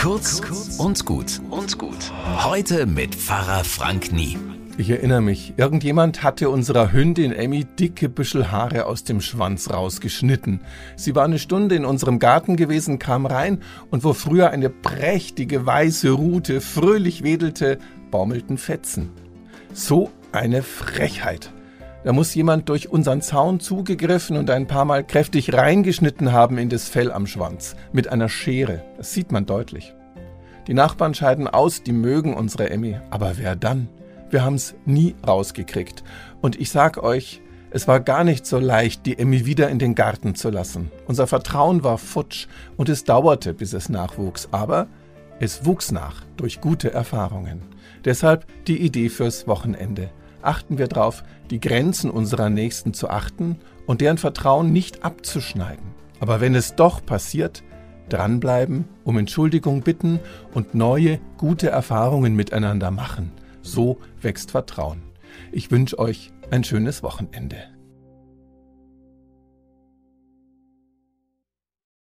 Kurz und gut und gut. Heute mit Pfarrer Frank Nie. Ich erinnere mich, irgendjemand hatte unserer Hündin Emmy dicke Büschel Haare aus dem Schwanz rausgeschnitten. Sie war eine Stunde in unserem Garten gewesen, kam rein und wo früher eine prächtige weiße Rute fröhlich wedelte, baumelten Fetzen. So eine Frechheit. Da muss jemand durch unseren Zaun zugegriffen und ein paar Mal kräftig reingeschnitten haben in das Fell am Schwanz. Mit einer Schere. Das sieht man deutlich. Die Nachbarn scheiden aus, die mögen unsere Emmy. Aber wer dann? Wir haben's nie rausgekriegt. Und ich sag euch, es war gar nicht so leicht, die Emmy wieder in den Garten zu lassen. Unser Vertrauen war futsch und es dauerte, bis es nachwuchs. Aber es wuchs nach durch gute Erfahrungen. Deshalb die Idee fürs Wochenende. Achten wir darauf, die Grenzen unserer Nächsten zu achten und deren Vertrauen nicht abzuschneiden. Aber wenn es doch passiert, dranbleiben, um Entschuldigung bitten und neue, gute Erfahrungen miteinander machen. So wächst Vertrauen. Ich wünsche euch ein schönes Wochenende.